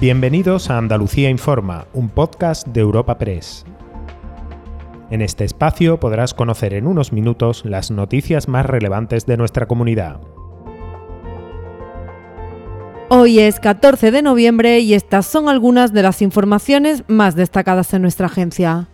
Bienvenidos a Andalucía Informa, un podcast de Europa Press. En este espacio podrás conocer en unos minutos las noticias más relevantes de nuestra comunidad. Hoy es 14 de noviembre y estas son algunas de las informaciones más destacadas en nuestra agencia.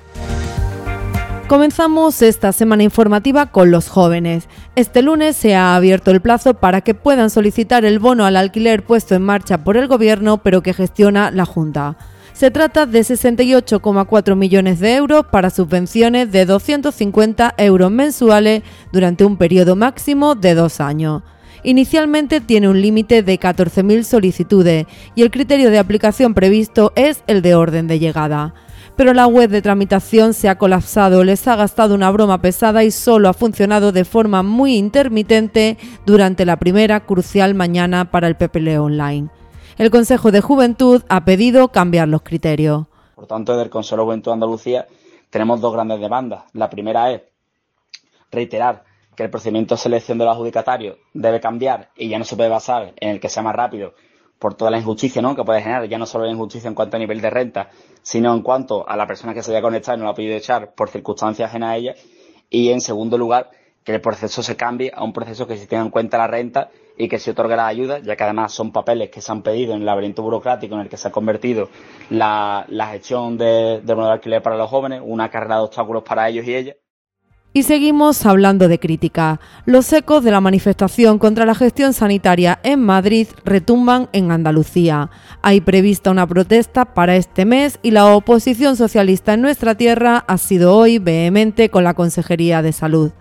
Comenzamos esta semana informativa con los jóvenes. Este lunes se ha abierto el plazo para que puedan solicitar el bono al alquiler puesto en marcha por el Gobierno, pero que gestiona la Junta. Se trata de 68,4 millones de euros para subvenciones de 250 euros mensuales durante un periodo máximo de dos años. Inicialmente tiene un límite de 14.000 solicitudes y el criterio de aplicación previsto es el de orden de llegada pero la web de tramitación se ha colapsado, les ha gastado una broma pesada y solo ha funcionado de forma muy intermitente durante la primera crucial mañana para el PPL Online. El Consejo de Juventud ha pedido cambiar los criterios. Por tanto, desde el Consejo de Juventud de Andalucía tenemos dos grandes demandas. La primera es reiterar que el procedimiento de selección de los adjudicatarios debe cambiar y ya no se puede basar en el que sea más rápido por toda la injusticia ¿no? que puede generar, ya no solo la injusticia en cuanto a nivel de renta, sino en cuanto a la persona que se haya conectado y no lo ha podido echar por circunstancias ajenas a ella. Y en segundo lugar, que el proceso se cambie a un proceso que se tenga en cuenta la renta y que se otorgue la ayuda, ya que además son papeles que se han pedido en el laberinto burocrático en el que se ha convertido la, gestión de, de alquiler para los jóvenes, una carrera de obstáculos para ellos y ellas. Y seguimos hablando de crítica. Los ecos de la manifestación contra la gestión sanitaria en Madrid retumban en Andalucía. Hay prevista una protesta para este mes y la oposición socialista en nuestra tierra ha sido hoy vehemente con la Consejería de Salud.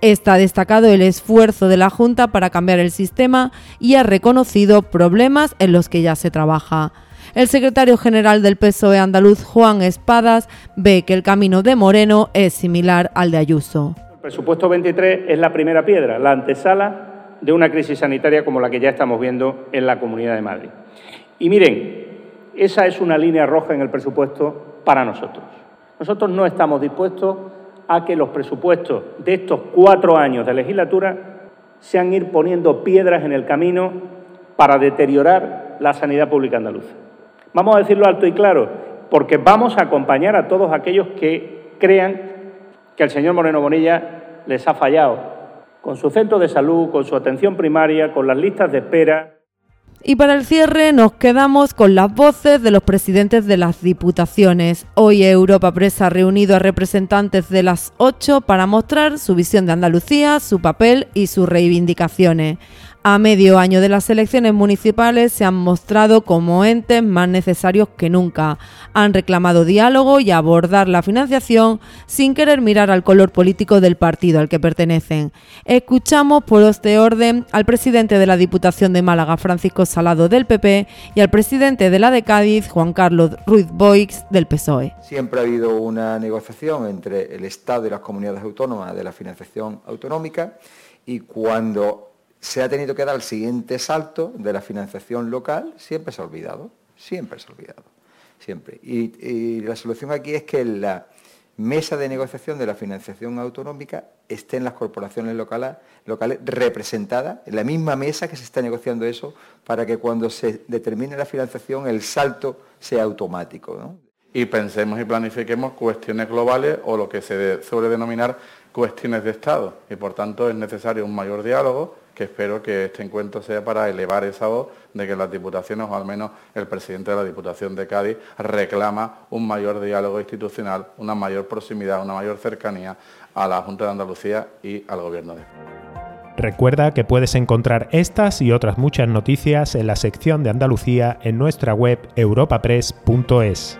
Está destacado el esfuerzo de la Junta para cambiar el sistema y ha reconocido problemas en los que ya se trabaja. El secretario general del PSOE andaluz, Juan Espadas, ve que el camino de Moreno es similar al de Ayuso. El presupuesto 23 es la primera piedra, la antesala de una crisis sanitaria como la que ya estamos viendo en la Comunidad de Madrid. Y miren, esa es una línea roja en el presupuesto para nosotros. Nosotros no estamos dispuestos a que los presupuestos de estos cuatro años de legislatura sean ir poniendo piedras en el camino para deteriorar la sanidad pública andaluza. Vamos a decirlo alto y claro, porque vamos a acompañar a todos aquellos que crean que el señor Moreno Bonilla les ha fallado, con su centro de salud, con su atención primaria, con las listas de espera. Y para el cierre nos quedamos con las voces de los presidentes de las diputaciones. Hoy Europa Press ha reunido a representantes de las ocho para mostrar su visión de Andalucía, su papel y sus reivindicaciones a medio año de las elecciones municipales se han mostrado como entes más necesarios que nunca. Han reclamado diálogo y abordar la financiación sin querer mirar al color político del partido al que pertenecen. Escuchamos por este orden al presidente de la Diputación de Málaga, Francisco Salado del PP, y al presidente de la de Cádiz, Juan Carlos Ruiz Boix del PSOE. Siempre ha habido una negociación entre el Estado y las comunidades autónomas de la financiación autonómica y cuando se ha tenido que dar el siguiente salto de la financiación local, siempre se ha olvidado, siempre se ha olvidado, siempre. Y, la solución aquí es que la mesa de negociación de la financiación autonómica esté en las corporaciones locales, locales representadas, en la misma mesa que se está negociando eso, para que cuando se determine la financiación el salto sea automático. Y pensemos y planifiquemos cuestiones globales o lo que se suele denominar cuestiones de Estado. Y por tanto es necesario un mayor diálogo que espero que este encuentro sea para elevar esa voz de que las diputaciones, o al menos el presidente de la Diputación de Cádiz, reclama un mayor diálogo institucional, una mayor proximidad, una mayor cercanía a la Junta de Andalucía y al Gobierno de. Recuerda que puedes encontrar estas y otras muchas noticias en la sección de Andalucía en nuestra web europapress.es.